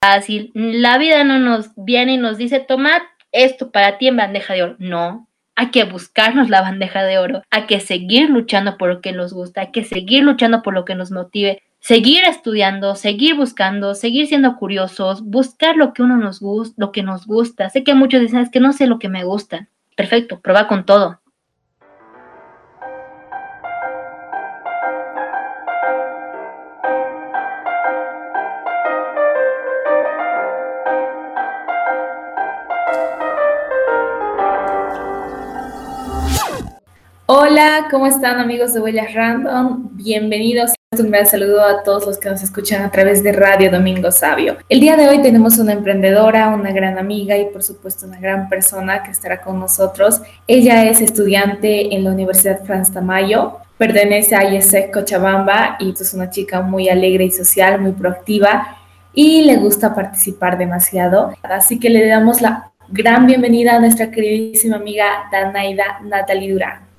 fácil. La vida no nos viene y nos dice, toma esto para ti en bandeja de oro. No, hay que buscarnos la bandeja de oro, hay que seguir luchando por lo que nos gusta, hay que seguir luchando por lo que nos motive, seguir estudiando, seguir buscando, seguir siendo curiosos, buscar lo que uno nos gusta, lo que nos gusta. Sé que muchos dicen es que no sé lo que me gusta. Perfecto, prueba con todo. Hola, ¿cómo están amigos de Huellas Random? Bienvenidos. Un gran saludo a todos los que nos escuchan a través de Radio Domingo Sabio. El día de hoy tenemos una emprendedora, una gran amiga y por supuesto una gran persona que estará con nosotros. Ella es estudiante en la Universidad Franz Tamayo, pertenece a IESEC Cochabamba y es una chica muy alegre y social, muy proactiva y le gusta participar demasiado. Así que le damos la gran bienvenida a nuestra queridísima amiga Danaida Natalie Durán.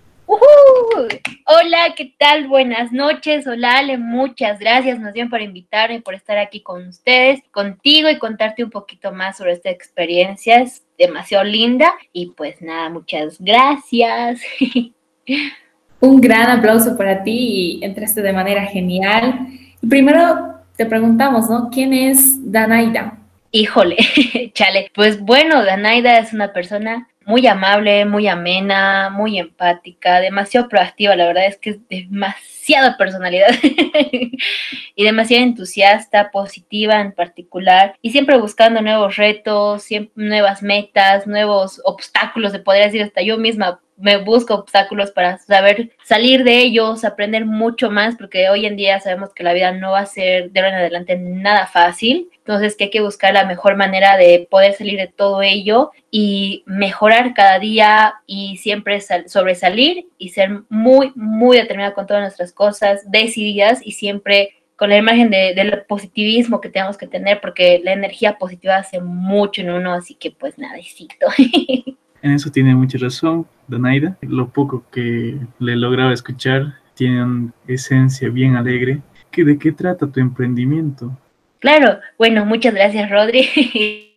Hola, ¿qué tal? Buenas noches. Hola, Ale, muchas gracias más bien por invitarme, por estar aquí con ustedes, contigo y contarte un poquito más sobre esta experiencia. Es demasiado linda y pues nada, muchas gracias. Un gran aplauso para ti y entraste de manera genial. Primero te preguntamos, ¿no? ¿Quién es Danaida? Híjole, chale. Pues bueno, Danaida es una persona muy amable, muy amena, muy empática, demasiado proactiva, la verdad es que es demasiada personalidad y demasiado entusiasta, positiva en particular y siempre buscando nuevos retos, nuevas metas, nuevos obstáculos, se podría decir hasta yo misma me busco obstáculos para saber salir de ellos, aprender mucho más, porque hoy en día sabemos que la vida no va a ser de ahora en adelante nada fácil. Entonces que hay que buscar la mejor manera de poder salir de todo ello y mejorar cada día y siempre sobresalir y ser muy, muy determinada con todas nuestras cosas, decididas y siempre con la imagen de, del positivismo que tenemos que tener, porque la energía positiva hace mucho en uno, así que pues nada, En eso tiene mucha razón, Donaida. Lo poco que le lograba escuchar tiene una esencia bien alegre. ¿De qué trata tu emprendimiento? Claro, bueno, muchas gracias, Rodri.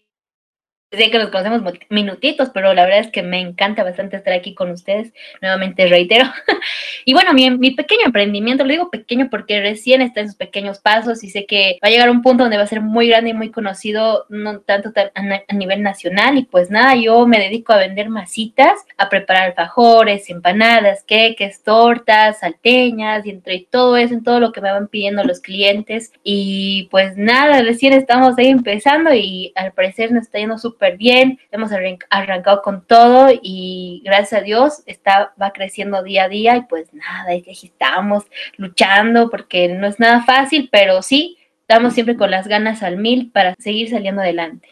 sé que nos conocemos minutitos, pero la verdad es que me encanta bastante estar aquí con ustedes. Nuevamente reitero. y bueno, mi, mi, pequeño emprendimiento, lo digo pequeño porque recién está en sus pequeños pasos y sé que va a llegar un punto donde va a ser muy grande y muy conocido, no tanto a, nivel nacional. Y pues nada, yo me dedico a vender masitas, a preparar alfajores, empanadas, queques, tortas, salteñas y entre todo eso, en todo lo que me van pidiendo los clientes. Y pues nada, recién estamos ahí empezando y al parecer nos está yendo súper bien, hemos arrancado con todo y gracias a Dios está, va creciendo día a día y pues nada, aquí estamos luchando porque no es nada fácil, pero sí, estamos siempre con las ganas al mil para seguir saliendo adelante.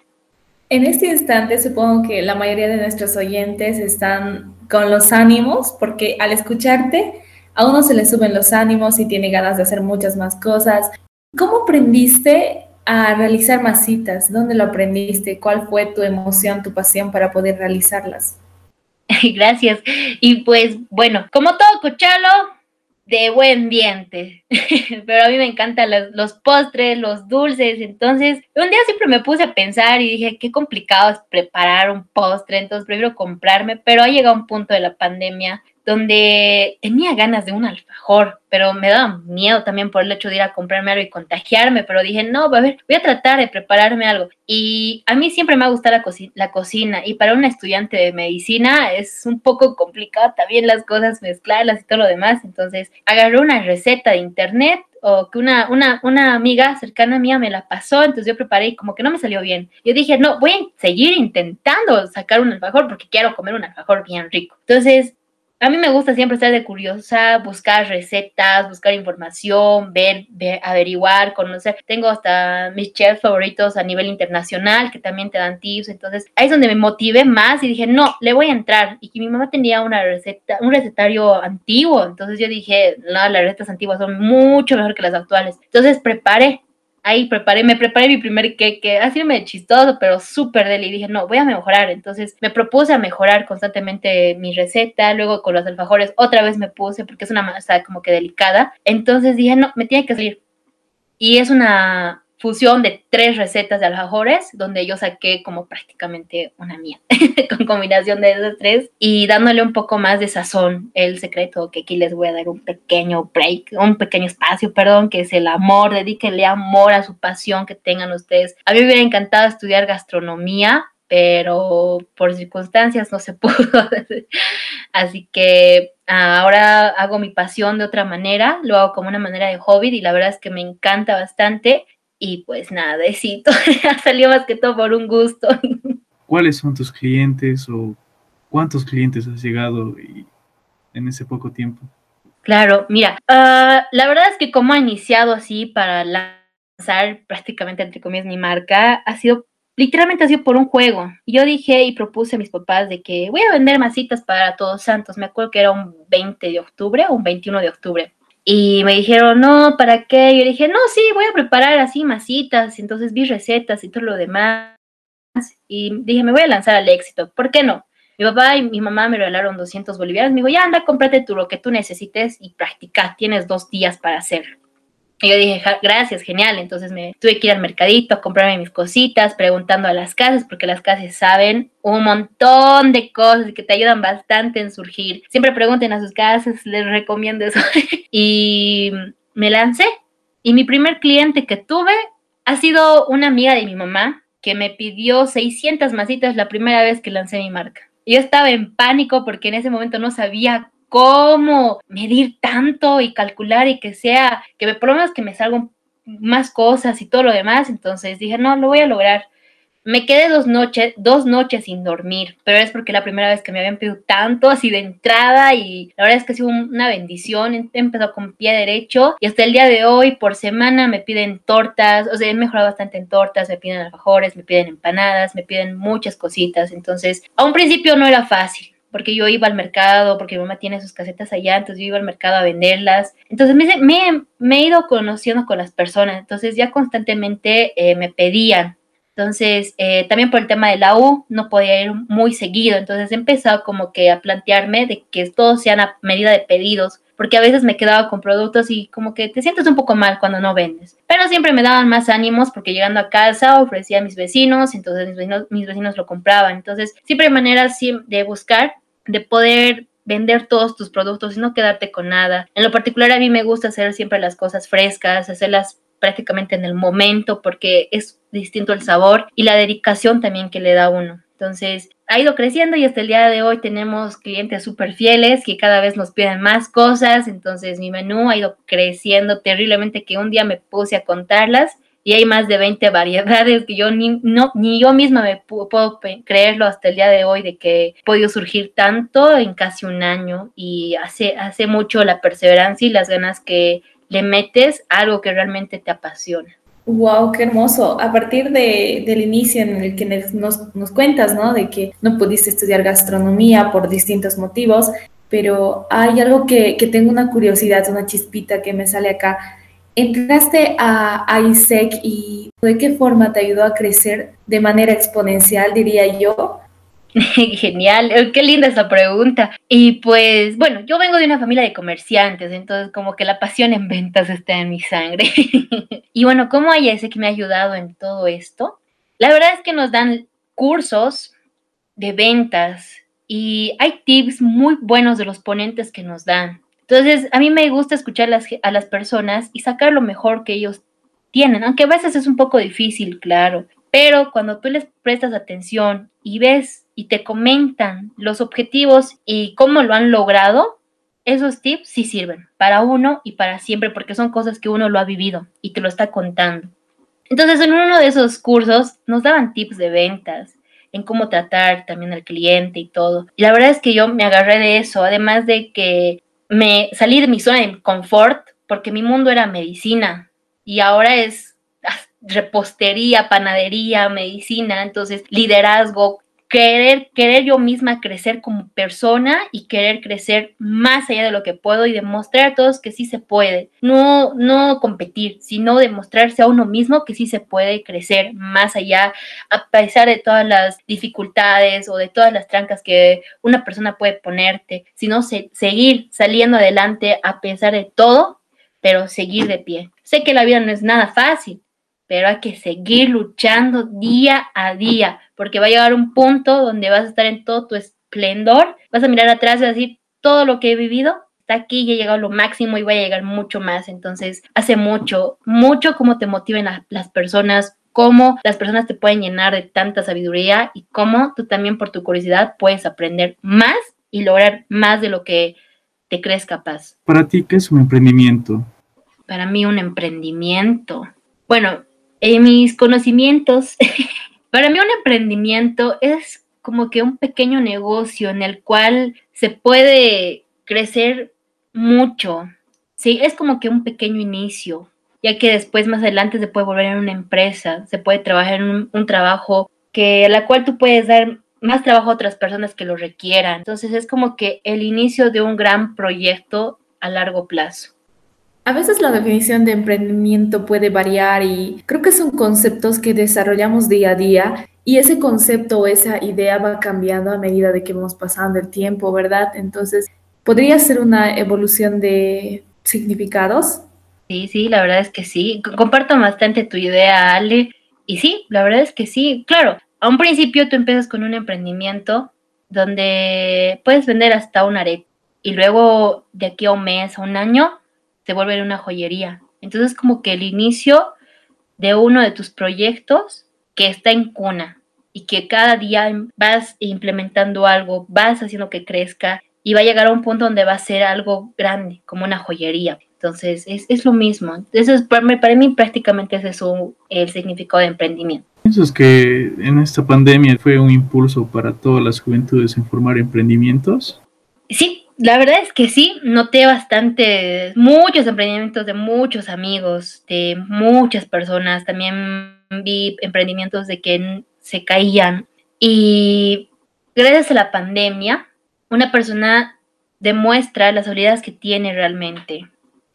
En este instante supongo que la mayoría de nuestros oyentes están con los ánimos porque al escucharte a uno se le suben los ánimos y tiene ganas de hacer muchas más cosas. ¿Cómo aprendiste a realizar masitas? ¿Dónde lo aprendiste? ¿Cuál fue tu emoción, tu pasión para poder realizarlas? Gracias. Y pues bueno, como todo cochalo, de buen diente. Pero a mí me encantan los, los, postres, los dulces. Entonces, un día siempre me puse a pensar y dije, qué complicado es preparar un postre. Entonces, prefiero comprarme. Pero ha llegado un punto de la pandemia donde tenía ganas de un alfajor, pero me daba miedo también por el hecho de ir a comprarme algo y contagiarme, pero dije, no, a ver, voy a tratar de prepararme algo. Y a mí siempre me ha gustado la, la cocina y para un estudiante de medicina es un poco complicado también las cosas, mezclarlas y todo lo demás. Entonces agarré una receta de internet o que una, una, una amiga cercana mía me la pasó, entonces yo preparé y como que no me salió bien. Yo dije, no, voy a seguir intentando sacar un alfajor porque quiero comer un alfajor bien rico. Entonces a mí me gusta siempre estar de curiosa, buscar recetas, buscar información, ver, averiguar, conocer. Tengo hasta mis chefs favoritos a nivel internacional que también te dan tips. Entonces, ahí es donde me motivé más y dije, no, le voy a entrar. Y que mi mamá tenía una receta, un recetario antiguo. Entonces yo dije, no, las recetas antiguas son mucho mejor que las actuales. Entonces preparé ahí preparé, me preparé mi primer cake, así me chistoso, pero súper deli. Dije, no, voy a mejorar. Entonces me propuse a mejorar constantemente mi receta. Luego con los alfajores otra vez me puse porque es una masa como que delicada. Entonces dije, no, me tiene que salir. Y es una fusión de tres recetas de alfajores, donde yo saqué como prácticamente una mía, con combinación de esas tres, y dándole un poco más de sazón. El secreto que aquí les voy a dar un pequeño break, un pequeño espacio, perdón, que es el amor, dedíquenle amor a su pasión que tengan ustedes. A mí me hubiera encantado estudiar gastronomía, pero por circunstancias no se pudo. Así que ahora hago mi pasión de otra manera, lo hago como una manera de hobby y la verdad es que me encanta bastante y pues nada, besito, salió más que todo por un gusto. ¿Cuáles son tus clientes o cuántos clientes has llegado en ese poco tiempo? Claro, mira, ah, la verdad es que como ha iniciado así para lanzar prácticamente entre comillas mi marca, ha sido literalmente ha sido por un juego. Yo dije y propuse a mis papás de que voy a vender masitas para Todos Santos. Me acuerdo que era un 20 de octubre o un 21 de octubre. Y me dijeron, no, ¿para qué? Yo dije, no, sí, voy a preparar así masitas. Entonces vi recetas y todo lo demás. Y dije, me voy a lanzar al éxito. ¿Por qué no? Mi papá y mi mamá me regalaron 200 bolivianos. Me dijo, ya anda, cómprate tú lo que tú necesites y practica. Tienes dos días para hacerlo. Y yo dije, gracias, genial. Entonces me tuve que ir al mercadito a comprarme mis cositas, preguntando a las casas, porque las casas saben un montón de cosas que te ayudan bastante en surgir. Siempre pregunten a sus casas, les recomiendo eso. y me lancé. Y mi primer cliente que tuve ha sido una amiga de mi mamá que me pidió 600 masitas la primera vez que lancé mi marca. Yo estaba en pánico porque en ese momento no sabía cómo medir tanto y calcular y que sea, que me, por que me salgan más cosas y todo lo demás. Entonces dije, no, lo voy a lograr. Me quedé dos noches, dos noches sin dormir, pero es porque la primera vez que me habían pedido tanto así de entrada y la verdad es que ha sido una bendición. Empezó con pie derecho y hasta el día de hoy por semana me piden tortas, o sea, he mejorado bastante en tortas, me piden alfajores, me piden empanadas, me piden muchas cositas. Entonces, a un principio no era fácil porque yo iba al mercado, porque mi mamá tiene sus casetas allá, entonces yo iba al mercado a venderlas. Entonces me, me, he ido conociendo con las personas, entonces ya constantemente eh, me pedían. Entonces, eh, también por el tema de la U, no podía ir muy seguido, entonces he empezado como que a plantearme de que todo sea a medida de pedidos, porque a veces me quedaba con productos y como que te sientes un poco mal cuando no vendes. Pero siempre me daban más ánimos porque llegando a casa ofrecía a mis vecinos, entonces mis vecinos, mis vecinos lo compraban. Entonces, siempre hay maneras de buscar de poder vender todos tus productos y no quedarte con nada. En lo particular a mí me gusta hacer siempre las cosas frescas, hacerlas prácticamente en el momento porque es distinto el sabor y la dedicación también que le da uno. Entonces, ha ido creciendo y hasta el día de hoy tenemos clientes súper fieles que cada vez nos piden más cosas. Entonces, mi menú ha ido creciendo terriblemente que un día me puse a contarlas y hay más de 20 variedades que yo ni, no, ni yo misma me puedo creerlo hasta el día de hoy de que he podido surgir tanto en casi un año y hace, hace mucho la perseverancia y las ganas que le metes a algo que realmente te apasiona. Wow, qué hermoso. A partir de, del inicio en el que nos, nos cuentas, ¿no? De que no pudiste estudiar gastronomía por distintos motivos, pero hay algo que, que tengo una curiosidad, una chispita que me sale acá Entraste a, ISEC y ¿de qué forma te ayudó a crecer de manera exponencial, diría yo? Genial, eh, qué linda esa pregunta. Y pues, bueno, yo vengo de una familia de comerciantes, entonces como que la pasión en ventas está en mi sangre. y bueno, ¿cómo hay ese que me ha ayudado en todo esto? La verdad es que nos dan cursos de ventas y hay tips muy buenos de los ponentes que nos dan. Entonces, a mí me gusta escuchar a las personas y sacar lo mejor que ellos tienen, aunque a veces es un poco difícil, claro, pero cuando tú les prestas atención y ves y te comentan los objetivos y cómo lo han logrado, esos tips sí sirven para uno y para siempre porque son cosas que uno lo ha vivido y te lo está contando. Entonces, en uno de esos cursos nos daban tips de ventas, en cómo tratar también al cliente y todo. Y la verdad es que yo me agarré de eso, además de que me salí de mi zona de confort porque mi mundo era medicina y ahora es repostería, panadería, medicina, entonces liderazgo, querer, querer yo misma crecer como persona y querer crecer más allá de lo que puedo y demostrar a todos que sí se puede. No, no competir, sino demostrarse a uno mismo que sí se puede crecer más allá, a pesar de todas las dificultades o de todas las trancas que una persona puede ponerte, sino seguir saliendo adelante a pesar de todo, pero seguir de pie. Sé que la vida no es nada fácil, pero hay que seguir luchando día a día, porque va a llegar un punto donde vas a estar en todo tu esplendor, vas a mirar atrás y decir, todo lo que he vivido está aquí y he llegado a lo máximo y voy a llegar mucho más. Entonces, hace mucho, mucho cómo te motiven las personas, cómo las personas te pueden llenar de tanta sabiduría y cómo tú también por tu curiosidad puedes aprender más y lograr más de lo que te crees capaz. Para ti, ¿qué es un emprendimiento? Para mí un emprendimiento. Bueno, en mis conocimientos, para mí un emprendimiento es como que un pequeño negocio en el cual se puede crecer mucho. Sí, es como que un pequeño inicio, ya que después más adelante se puede volver en una empresa, se puede trabajar en un, trabajo que a la cual tú puedes dar más trabajo a otras personas que lo requieran. Entonces es como que el inicio de un gran proyecto a largo plazo. A veces la definición de emprendimiento puede variar y creo que son conceptos que desarrollamos día a día y ese concepto o esa idea va cambiando a medida de que vamos pasando el tiempo, ¿verdad? Entonces, ¿podría ser una evolución de significados? Sí, sí, la verdad es que sí. Comparto bastante tu idea, Ale. Y sí, la verdad es que sí. Claro, a un principio tú empiezas con un emprendimiento donde puedes vender hasta un arepa y luego de aquí a un mes, a un año, se vuelve una joyería. Entonces, como que el inicio de uno de tus proyectos que está en cuna y que cada día vas implementando algo, vas haciendo que crezca y va a llegar a un punto donde va a ser algo grande, como una joyería. Entonces, es, lo mismo. Eso es, para, mí, para mí prácticamente ese es el significado de emprendimiento. Es que en esta pandemia fue un impulso para todas las juventudes en formar emprendimientos. Sí, la verdad es que sí, noté bastante, muchos emprendimientos de muchos amigos, de muchas personas. También vi emprendimientos de que se caían. Y gracias a la pandemia, una persona demuestra las habilidades que tiene realmente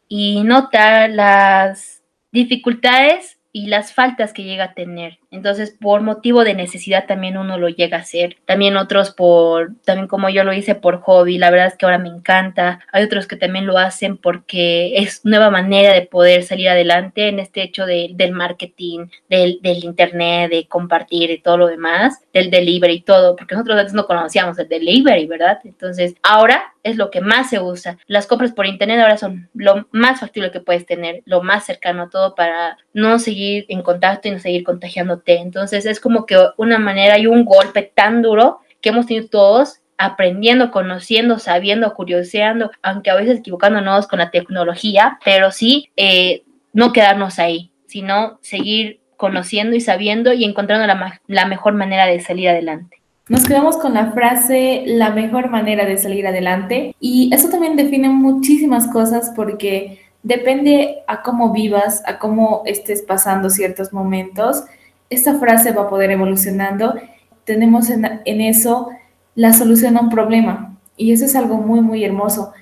y nota las dificultades y las faltas que llega a tener. Entonces, por motivo de necesidad también uno lo llega a hacer. También otros por, también como yo lo hice por hobby, la verdad es que ahora me encanta. Hay otros que también lo hacen porque es nueva manera de poder salir adelante en este hecho del marketing, del, internet, de compartir y todo lo demás, del delivery y todo, porque nosotros antes no conocíamos el delivery, ¿verdad? Entonces, ahora es lo que más se usa. Las compras por internet ahora son lo más factible que puedes tener, lo más cercano a todo para no seguir en contacto y no seguir contagiando entonces es como que una manera y un golpe tan duro que hemos tenido todos aprendiendo, conociendo, sabiendo, curioseando, aunque a veces equivocándonos con la tecnología, pero sí eh, no quedarnos ahí, sino seguir conociendo y sabiendo y encontrando la, la mejor manera de salir adelante. Nos quedamos con la frase la mejor manera de salir adelante y eso también define muchísimas cosas porque depende a cómo vivas, a cómo estés pasando ciertos momentos esta frase va a poder evolucionando. Tenemos en, eso la solución a un problema y eso es algo muy, muy hermoso.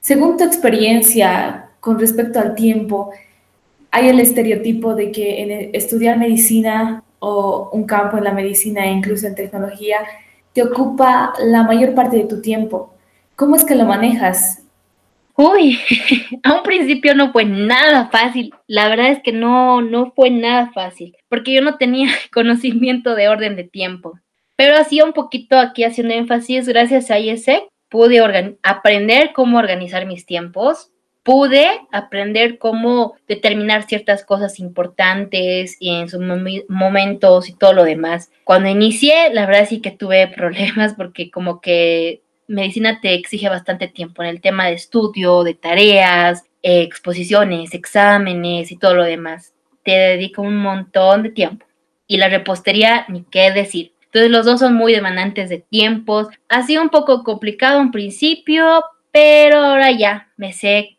Según tu experiencia con respecto al tiempo, hay el estereotipo de que en estudiar medicina o un campo en la medicina e incluso en tecnología te ocupa la mayor parte de tu tiempo. ¿Cómo es que lo manejas? Uy, a un principio no fue nada fácil. La verdad es que no, no fue nada fácil, porque yo no tenía conocimiento de orden de tiempo. Pero hacía un poquito aquí haciendo énfasis, gracias a IESEC, pude aprender cómo organizar mis tiempos, pude aprender cómo determinar ciertas cosas importantes y en sus momentos y todo lo demás. Cuando inicié, la verdad sí que tuve problemas porque como que medicina te exige bastante tiempo en el tema de estudio, de tareas, exposiciones, exámenes y todo lo demás. Te dedica un montón de tiempo. Y la repostería, ni qué decir. Entonces los dos son muy demandantes de tiempos. Ha sido un poco complicado en principio, pero ahora ya me sé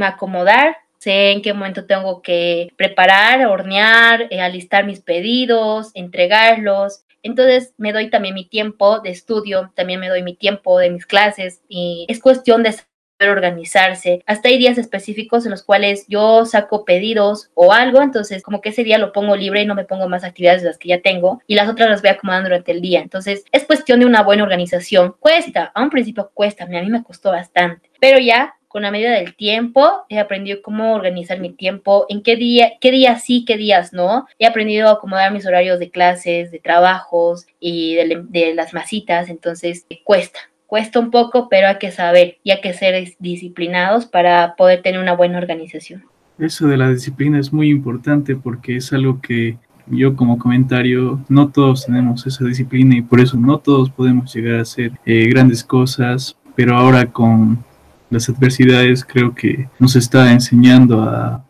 acomodar, sé en qué momento tengo que preparar, hornear, eh, alistar mis pedidos, entregarlos. Entonces me doy también mi tiempo de estudio, también me doy mi tiempo de mis clases y es cuestión de saber organizarse. Hasta hay días específicos en los cuales yo saco pedidos o algo, entonces como que ese día lo pongo libre y no me pongo más actividades de las que ya tengo y las otras las voy acomodando durante el día. Entonces es cuestión de una buena organización. Cuesta, a un principio cuesta, a mí me costó bastante, pero ya con la medida del tiempo, he aprendido cómo organizar mi tiempo, en qué día, qué días sí, qué días no. He aprendido a acomodar mis horarios de clases, de trabajos y de, las masitas, entonces cuesta, cuesta un poco, pero hay que saber y hay que ser disciplinados para poder tener una buena organización. Eso de la disciplina es muy importante porque es algo que yo como comentario, no todos tenemos esa disciplina y por eso no todos podemos llegar a hacer eh, grandes cosas, pero ahora con las adversidades creo que nos está enseñando a,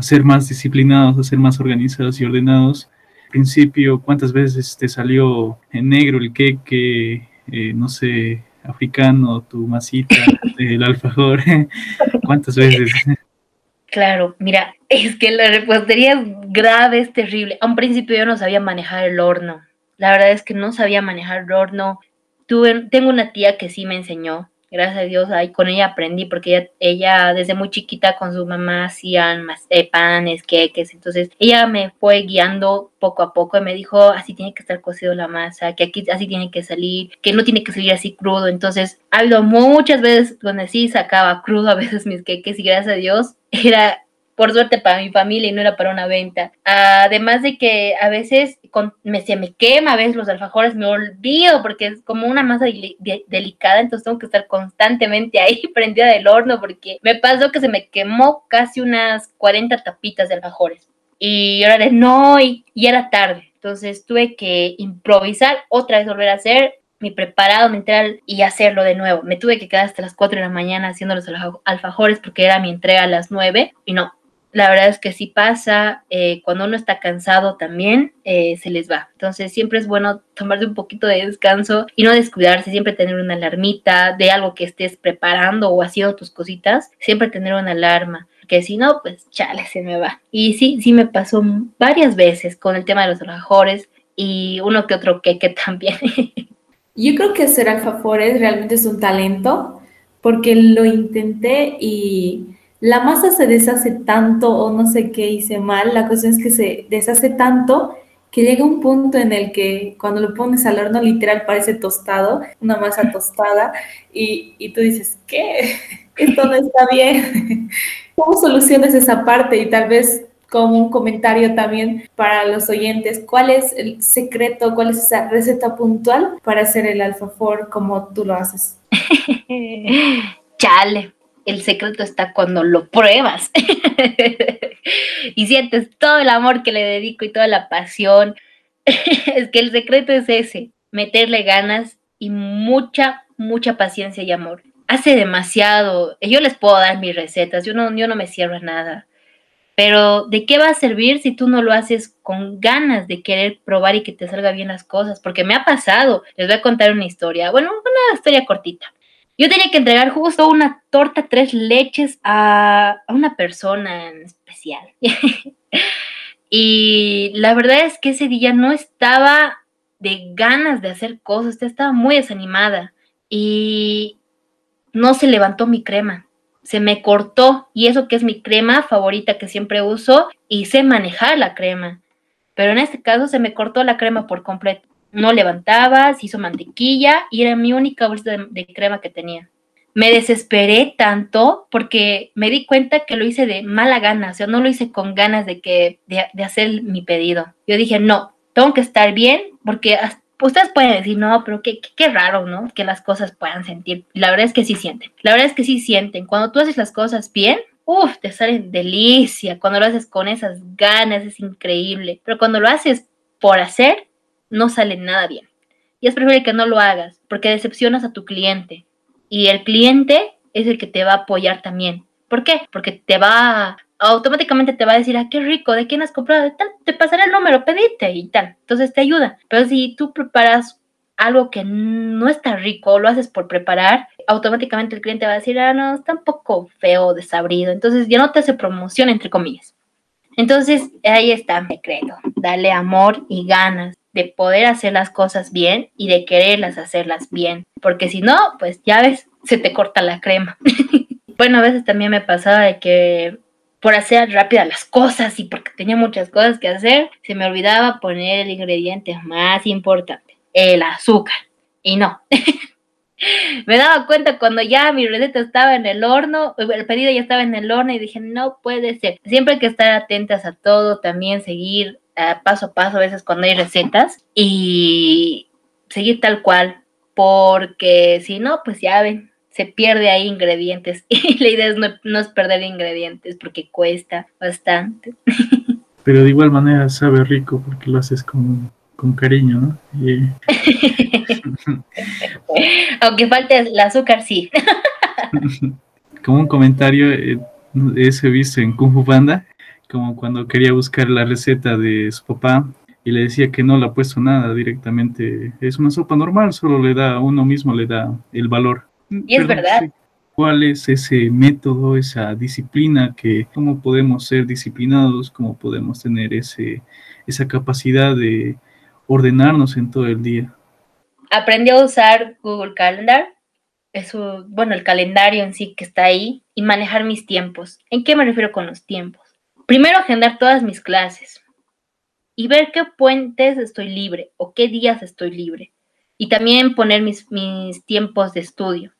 ser más disciplinados, a ser más organizados y ordenados. Al principio, ¿cuántas veces te salió en negro el queque, eh, no sé, africano, tu masita, el alfajor? ¿Cuántas veces? Claro, mira, es que la repostería es grave, es terrible. A un principio yo no sabía manejar el horno. La verdad es que no sabía manejar el horno. Tuve, tengo una tía que sí me enseñó. Gracias a Dios, ahí con ella aprendí, porque ella, desde muy chiquita con su mamá hacían más, eh, panes, queques. Entonces ella me fue guiando poco a poco y me dijo, así tiene que estar cocido la masa, que aquí así tiene que salir, que no tiene que salir así crudo. Entonces ha habido muchas veces donde sí sacaba crudo a veces mis queques y gracias a Dios era por suerte para mi familia y no era para una venta. Además de que a veces me, se me quema, a veces los alfajores me olvido porque es como una masa delicada, entonces tengo que estar constantemente ahí prendida del horno porque me pasó que se me quemó casi unas 40 tapitas de alfajores. Y ahora de no, y, y era tarde. Entonces tuve que improvisar, otra vez volver a hacer mi preparado mental y hacerlo de nuevo. Me tuve que quedar hasta las 4 de la mañana haciendo los alfajores porque era mi entrega a las 9 y no. La verdad es que si pasa, eh, cuando uno está cansado también, eh, se les va. Entonces siempre es bueno tomarse un poquito de descanso y no descuidarse, siempre tener una alarmita de algo que estés preparando o haciendo tus cositas, siempre tener una alarma que si no, pues chale, se me va. Y sí, sí me pasó varias veces con el tema de los alfajores y uno que otro que también. Yo creo que hacer alfajores realmente es un talento, porque lo intenté y la masa se deshace tanto o no sé qué hice mal, la cuestión es que se deshace tanto que llega un punto en el que cuando lo pones al horno literal parece tostado, una masa tostada, y, y tú dices, ¿qué? Esto no está bien. ¿Cómo soluciones esa parte? Y tal vez como un comentario también para los oyentes. ¿Cuál es el secreto, cuál es esa receta puntual para hacer el alfajor como tú lo haces? Chale, el secreto está cuando lo pruebas y sientes todo el amor que le dedico y toda la pasión. es que el secreto es ese, meterle ganas y mucha, mucha paciencia y amor. Hace demasiado, yo les puedo dar mis recetas, yo no, yo no me cierro a nada pero ¿de qué va a servir si tú no lo haces con ganas de querer probar y que te salga bien las cosas? Porque me ha pasado. Les voy a contar una historia. Bueno, una historia cortita. Yo tenía que entregar justo una torta tres leches a, una persona en especial. y la verdad es que ese día no estaba de ganas de hacer cosas, estaba muy desanimada y no se levantó mi crema se me cortó y eso que es mi crema favorita que siempre uso y sé manejar la crema. Pero en este caso se me cortó la crema por completo. No levantaba, se hizo mantequilla y era mi única bolsa de, crema que tenía. Me desesperé tanto porque me di cuenta que lo hice de mala gana, o sea, no lo hice con ganas de, que, de, hacer mi pedido. Yo dije, no, tengo que estar bien porque hasta ustedes pueden decir, no, pero qué, qué, raro, ¿no? Que las cosas puedan sentir. La verdad es que sí sienten. La verdad es que sí sienten. Cuando tú haces las cosas bien, uff, te salen delicia. Cuando lo haces con esas ganas, es increíble. Pero cuando lo haces por hacer, no sale nada bien. Y es preferible que no lo hagas, porque decepcionas a tu cliente. Y el cliente es el que te va a apoyar también. ¿Por qué? Porque te va automáticamente te va a decir, ah, qué rico, ¿de quién has comprado? Tal, te pasaré el número, pedite y tal. Entonces te ayuda. Pero si tú preparas algo que no está rico, lo haces por preparar, automáticamente el cliente va a decir, ah, no, está un poco feo, desabrido. Entonces ya no te hace promoción, entre comillas. Entonces ahí está mi secreto, darle amor y ganas de poder hacer las cosas bien y de quererlas hacerlas bien, porque si no, pues ya ves, se te corta la crema. bueno, a veces también me pasaba de que por hacer rápidas las cosas y porque tenía muchas cosas que hacer, se me olvidaba poner el ingrediente más importante, el azúcar. Y no. me daba cuenta cuando ya mi receta estaba en el horno, el pedido ya estaba en el horno y dije, no puede ser. Siempre hay que estar atentas a todo, también seguir uh, paso a paso a veces cuando hay recetas y seguir tal cual, porque si no, pues ya ven, se pierde ahí ingredientes y la idea es no, no es perder ingredientes porque cuesta bastante. Pero de igual manera sabe rico porque lo haces con, con cariño, ¿no? Y... Aunque falte el azúcar, sí. como un comentario, eh, ese visto en Kung Fu Panda, como cuando quería buscar la receta de su papá y le decía que no le ha puesto nada directamente. Es una sopa normal, solo le da, uno mismo le da el valor. Y es verdad. ¿Cuál es ese método, esa disciplina que, cómo podemos ser disciplinados, cómo podemos tener ese, esa capacidad de ordenarnos en todo el día? Aprendí a usar Google Calendar, eso, bueno, el calendario en sí que está ahí y manejar mis tiempos. ¿En qué me refiero con los tiempos? Primero agendar todas mis clases y ver qué puentes estoy libre o qué días estoy libre. Y también poner mis, tiempos de estudio.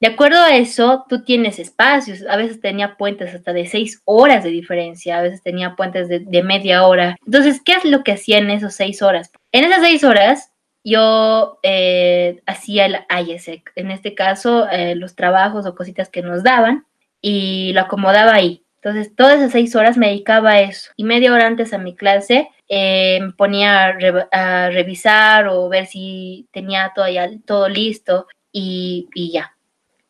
De acuerdo a eso, tú tienes espacios. A veces tenía puentes hasta de seis horas de diferencia, a veces tenía puentes de, de media hora. Entonces, ¿qué es lo que hacía en esas seis horas? En esas seis horas, yo eh, hacía el IESEC, en este caso, eh, los trabajos o cositas que nos daban, y lo acomodaba ahí. Entonces, todas esas seis horas me dedicaba a eso. Y media hora antes a mi clase eh, me ponía a, re a, revisar o ver si tenía todo, ya, todo listo y, y ya.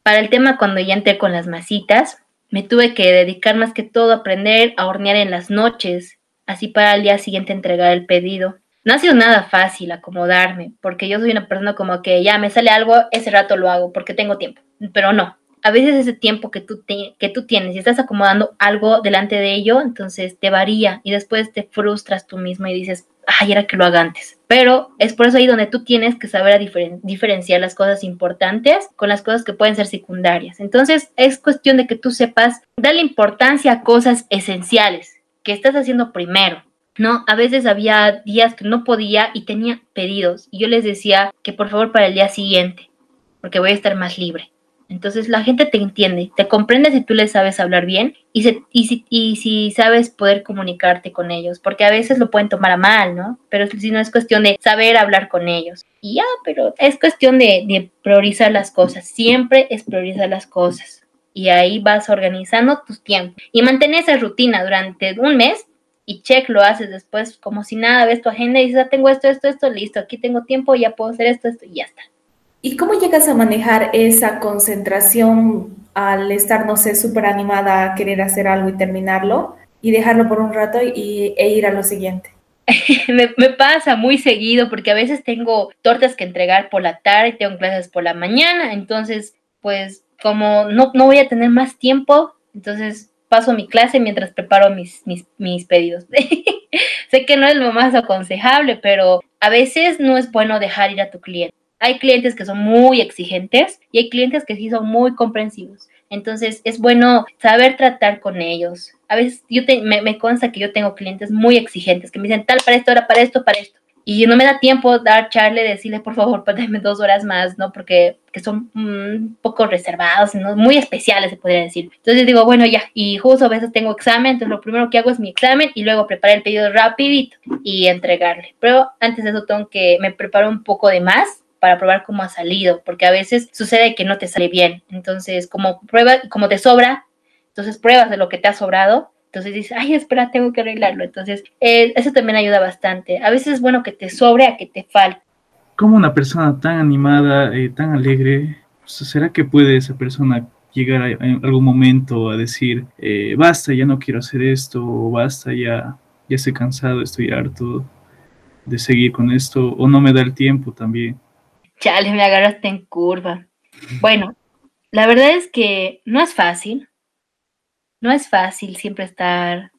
Para el tema, cuando ya entré con las masitas, me tuve que dedicar más que todo a aprender a hornear en las noches, así para el día siguiente entregar el pedido. No ha sido nada fácil acomodarme, porque yo soy una persona como que ya me sale algo, ese rato lo hago porque tengo tiempo, pero no. A veces ese tiempo que tú, que tú tienes y estás acomodando algo delante de ello, entonces te varía y después te frustras tú mismo y dices, ay, era que lo haga antes. Pero es por eso ahí donde tú tienes que saber a diferen diferenciar las cosas importantes con las cosas que pueden ser secundarias. Entonces es cuestión de que tú sepas darle importancia a cosas esenciales que estás haciendo primero. No, a veces había días que no podía y tenía pedidos y yo les decía que por favor para el día siguiente, porque voy a estar más libre. Entonces la gente te entiende, te comprende si tú les sabes hablar bien y, si, sabes poder comunicarte con ellos, porque a veces lo pueden tomar a mal, ¿no? Pero si no es cuestión de saber hablar con ellos. Y ya, pero es cuestión de, de priorizar las cosas, siempre es priorizar las cosas. Y ahí vas organizando tus tiempos y mantén esa rutina durante un mes y check lo haces después como si nada, ves tu agenda y dices, ah, tengo esto, esto, esto, listo, aquí tengo tiempo, ya puedo hacer esto, esto y ya está. ¿Y cómo llegas a manejar esa concentración al estar, no sé, súper animada a querer hacer algo y terminarlo y dejarlo por un rato y, e ir a lo siguiente? me, pasa muy seguido porque a veces tengo tortas que entregar por la tarde, tengo clases por la mañana, entonces, pues como no, no voy a tener más tiempo, entonces paso mi clase mientras preparo mis, mis, mis pedidos. sé que no es lo más aconsejable, pero a veces no es bueno dejar ir a tu cliente hay clientes que son muy exigentes y hay clientes que sí son muy comprensivos. Entonces es bueno saber tratar con ellos. A veces yo te, me, me, consta que yo tengo clientes muy exigentes que me dicen tal para esto, ahora para esto, para esto. Y no me da tiempo dar charle, decirle por favor, dame dos horas más, ¿no? Porque que son un mm, poco reservados, ¿no? muy especiales, se podría decir. Entonces digo, bueno, ya, y justo a veces tengo examen, entonces lo primero que hago es mi examen y luego preparo el pedido rapidito y entregarle. Pero antes de eso tengo que, me preparo un poco de más para probar cómo ha salido, porque a veces sucede que no te sale bien. Entonces, como prueba, como te sobra, entonces pruebas de lo que te ha sobrado, entonces dices, ay, espera, tengo que arreglarlo. Entonces, eh, eso también ayuda bastante. A veces es bueno que te sobre a que te falte. Como una persona tan animada, eh, tan alegre, ¿será que puede esa persona llegar a, en algún momento a decir, eh, basta, ya no quiero hacer esto, o basta, ya, ya estoy cansado, estoy harto de seguir con esto, o no me da el tiempo también? Chale, me agarraste en curva. Bueno, la verdad es que no es fácil. No es fácil siempre estar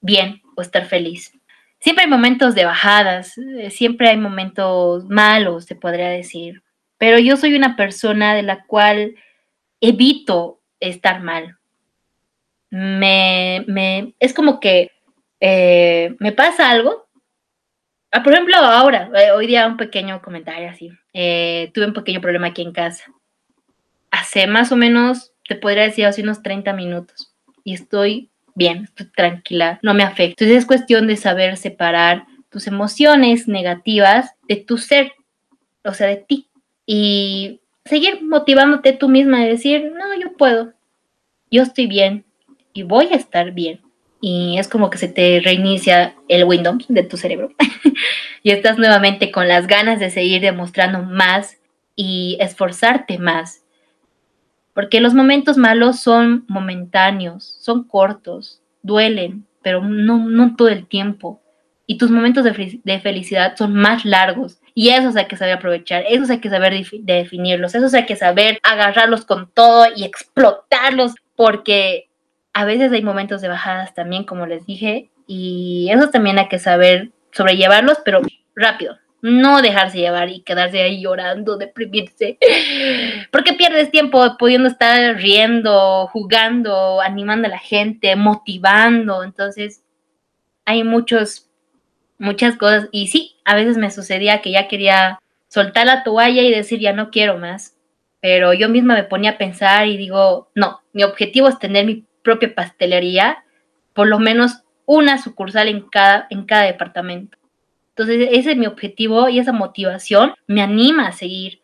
bien o estar feliz. Siempre hay momentos de bajadas, eh, siempre hay momentos malos, se podría decir. Pero yo soy una persona de la cual evito estar mal. Me, me es como que eh, me pasa algo Ah, por ejemplo, ahora, eh, hoy día un pequeño comentario así. Eh, tuve un pequeño problema aquí en casa. Hace más o menos, te podría decir, hace unos 30 minutos. Y estoy bien, estoy tranquila, no me afecta. Entonces es cuestión de saber separar tus emociones negativas de tu ser, o sea, de ti. Y seguir motivándote tú misma y decir, no, yo puedo, yo estoy bien y voy a estar bien y es como que se te reinicia el Windows de tu cerebro y estás nuevamente con las ganas de seguir demostrando más y esforzarte más. Porque los momentos malos son momentáneos, son cortos, duelen, pero no, no todo el tiempo. Y tus momentos de, de felicidad son más largos. Y esos hay que saber aprovechar, esos hay que saber definirlos, esos hay que saber agarrarlos con todo y explotarlos, porque a veces hay momentos de bajadas también, como les dije, y eso también hay que saber sobrellevarlos, pero rápido. No dejarse llevar y quedarse ahí llorando, deprimirse. Porque pierdes tiempo pudiendo estar riendo, jugando, animando a la gente, motivando. Entonces, hay muchos, muchas cosas. Y sí, a veces me sucedía que ya quería soltar la toalla y decir, ya no quiero más. Pero yo misma me ponía a pensar y digo, no, mi objetivo es tener mi propia pastelería, por lo menos una sucursal en cada, en cada departamento. Entonces, ese es mi objetivo y esa motivación me anima a seguir.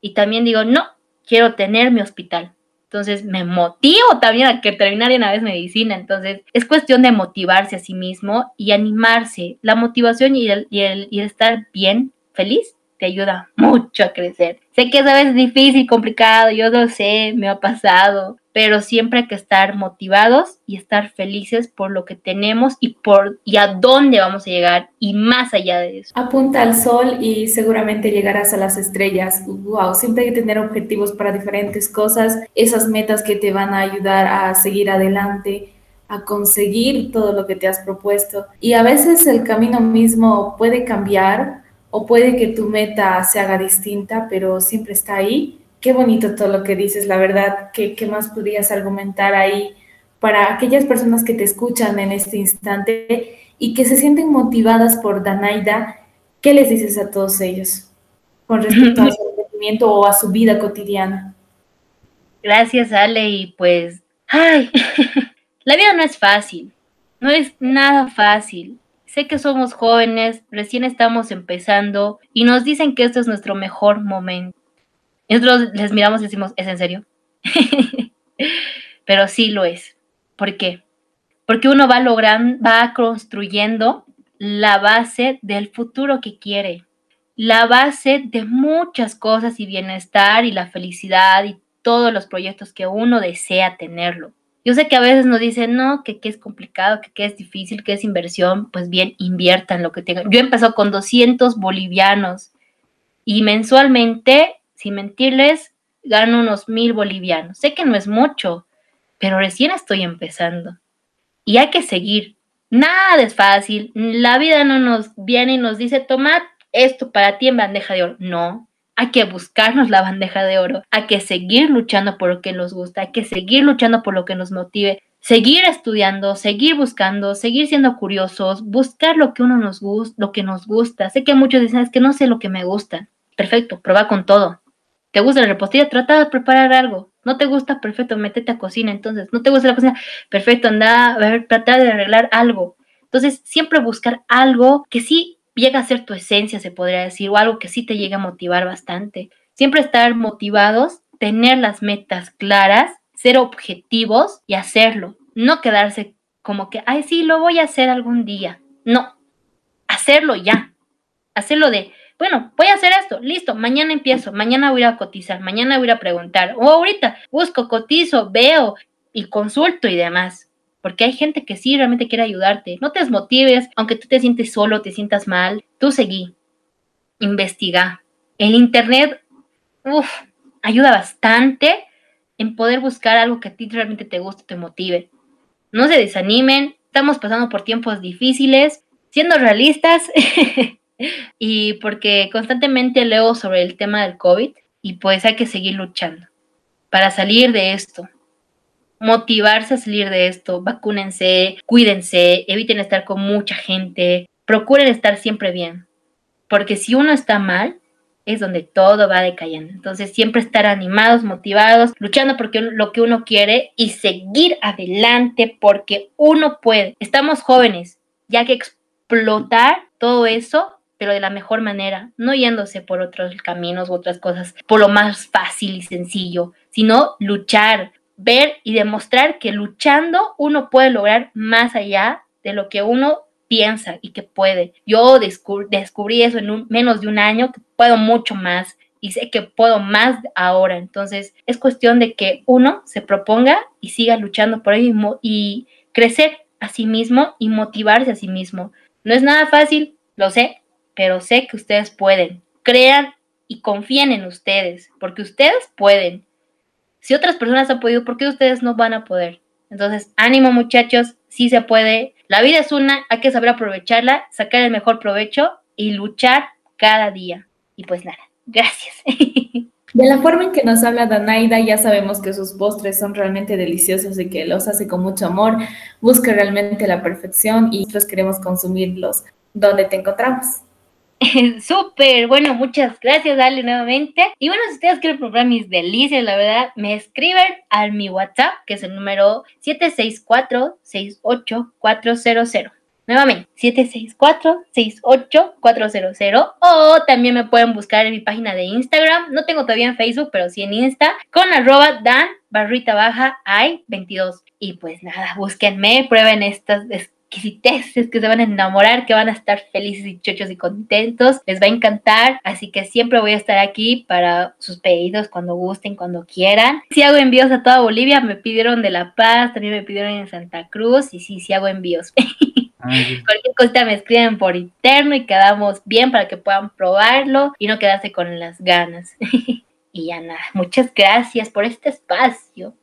Y también digo, no, quiero tener mi hospital. Entonces, me motivo también a que terminar una vez medicina. Entonces, es cuestión de motivarse a sí mismo y animarse. La motivación y el, y el, y estar bien, feliz, te ayuda mucho a crecer. Sé que es a veces difícil, complicado, yo lo sé, me ha pasado, pero siempre hay que estar motivados y estar felices por lo que tenemos y por y a dónde vamos a llegar y más allá de eso. Apunta al sol y seguramente llegarás a las estrellas. Wow, siempre hay que tener objetivos para diferentes cosas, esas metas que te van a ayudar a seguir adelante a conseguir todo lo que te has propuesto. Y a veces el camino mismo puede cambiar o puede que tu meta se haga distinta, pero siempre está ahí Qué bonito todo lo que dices, la verdad. ¿Qué, qué más podrías argumentar ahí para aquellas personas que te escuchan en este instante y que se sienten motivadas por Danaida? ¿Qué les dices a todos ellos con respecto a su emprendimiento o a su vida cotidiana? Gracias, Ale. Y pues, ay, la vida no es fácil, no es nada fácil. Sé que somos jóvenes, recién estamos empezando y nos dicen que este es nuestro mejor momento. Y nosotros les miramos y decimos, ¿es en serio? Pero sí lo es. ¿Por qué? Porque uno va logrando, va construyendo la base del futuro que quiere, la base de muchas cosas y bienestar y la felicidad y todos los proyectos que uno desea tenerlo. Yo sé que a veces nos dicen, no, que, es complicado, que, que, es difícil, que es inversión. Pues bien, inviertan lo que tengan. Yo empezó con 200 bolivianos y mensualmente sin mentirles, gano unos mil bolivianos. Sé que no es mucho, pero recién estoy empezando. Y hay que seguir. Nada es fácil. La vida no nos viene y nos dice, toma esto para ti en bandeja de oro. No, hay que buscarnos la bandeja de oro. Hay que seguir luchando por lo que nos gusta. Hay que seguir luchando por lo que nos motive. Seguir estudiando, seguir buscando, seguir siendo curiosos, buscar lo que uno nos gusta, lo que nos gusta. Sé que muchos dicen, es que no sé lo que me gusta. Perfecto, prueba con todo. ¿Te gusta la repostería? Trata de preparar algo. ¿No te gusta? Perfecto, métete a cocina entonces. ¿No te gusta la cocina? Perfecto, anda a ver, trata de arreglar algo. Entonces, siempre buscar algo que sí llega a ser tu esencia, se podría decir, o algo que sí te llegue a motivar bastante. Siempre estar motivados, tener las metas claras, ser objetivos y hacerlo. No quedarse como que, ay, sí, lo voy a hacer algún día. No, hacerlo ya. Hacerlo de, bueno, voy a hacer esto, listo, mañana empiezo, mañana voy a cotizar, mañana voy a preguntar, o ahorita busco, cotizo, veo y consulto y demás. Porque hay gente que sí realmente quiere ayudarte. No te desmotives, aunque tú te sientes solo, te sientas mal, tú seguí, investiga. El Internet, uff, ayuda bastante en poder buscar algo que a ti realmente te guste, te motive. No se desanimen, estamos pasando por tiempos difíciles, siendo realistas, y porque constantemente leo sobre el tema del COVID y pues hay que seguir luchando para salir de esto. Motivarse a salir de esto, vacúnense, cuídense, eviten estar con mucha gente, procuren estar siempre bien, porque si uno está mal, es donde todo va decayendo. Entonces, siempre estar animados, motivados, luchando por lo que uno quiere y seguir adelante porque uno puede. Estamos jóvenes, ya que explotar todo eso, pero de la mejor manera, no yéndose por otros caminos u otras cosas, por lo más fácil y sencillo, sino luchar, ver y demostrar que luchando uno puede lograr más allá de lo que uno piensa y que puede. Yo descubrí eso en menos de un año, que puedo mucho más y sé que puedo más ahora. Entonces es cuestión de que uno se proponga y siga luchando por ello y, crecer a sí mismo y motivarse a sí mismo. No es nada fácil, lo sé, pero sé que ustedes pueden. Crean y confíen en ustedes, porque ustedes pueden. Si otras personas han podido, ¿por qué ustedes no van a poder? Entonces, ánimo muchachos, sí se puede. La vida es una, hay que saber aprovecharla, sacar el mejor provecho y luchar cada día. Y pues nada, gracias. De la forma en que nos habla Danaida, ya sabemos que sus postres son realmente deliciosos y que los hace con mucho amor. Busca realmente la perfección y nosotros queremos consumirlos. ¿Dónde te encontramos? Súper, bueno, muchas gracias, Ale, nuevamente. Y bueno, si ustedes quieren probar mis delicias, la verdad, me escriben al mi WhatsApp, que es el número 764-68400. Nuevamente, 764-68400. O también me pueden buscar en mi página de Instagram. No tengo todavía en Facebook, pero sí en Insta, con arroba Dan barrita baja I 22. Y pues nada, búsquenme, prueben estas exquisiteces que se van a enamorar, que van a estar felices y chochos y contentos. Les va a encantar, así que siempre voy a estar aquí para sus pedidos cuando gusten, cuando quieran. Si hago envíos a toda Bolivia, me pidieron de La Paz, también me pidieron en Santa Cruz y sí, sí hago envíos. Cualquier cosa me escriben por interno y quedamos bien para que puedan probarlo y no quedarse con las ganas. y ya nada, muchas gracias por este espacio.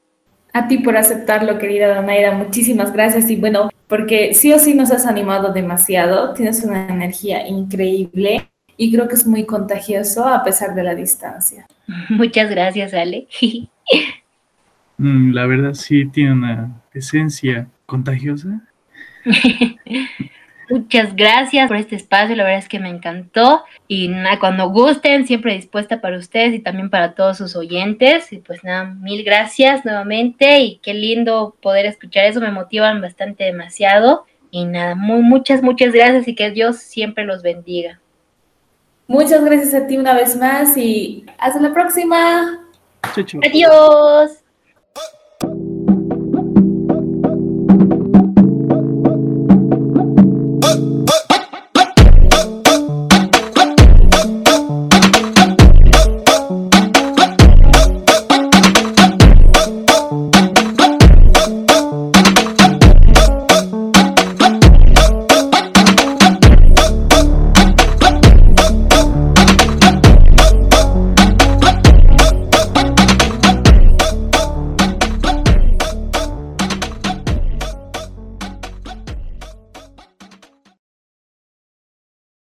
A ti por aceptarlo, querida Donaira, muchísimas gracias. Y bueno, porque sí o sí nos has animado demasiado, tienes una energía increíble y creo que es muy contagioso a pesar de la distancia. Muchas gracias, Ale. Mm, la verdad sí tiene una esencia contagiosa. Muchas gracias por este espacio, la verdad es que me encantó. Y nada, cuando gusten, siempre dispuesta para ustedes y también para todos sus oyentes. Y pues nada, mil gracias nuevamente y qué lindo poder escuchar eso, me motivan bastante demasiado. Y nada, muy, muchas, muchas gracias y que Dios siempre los bendiga. Muchas gracias a ti una vez más y hasta la próxima. Adiós.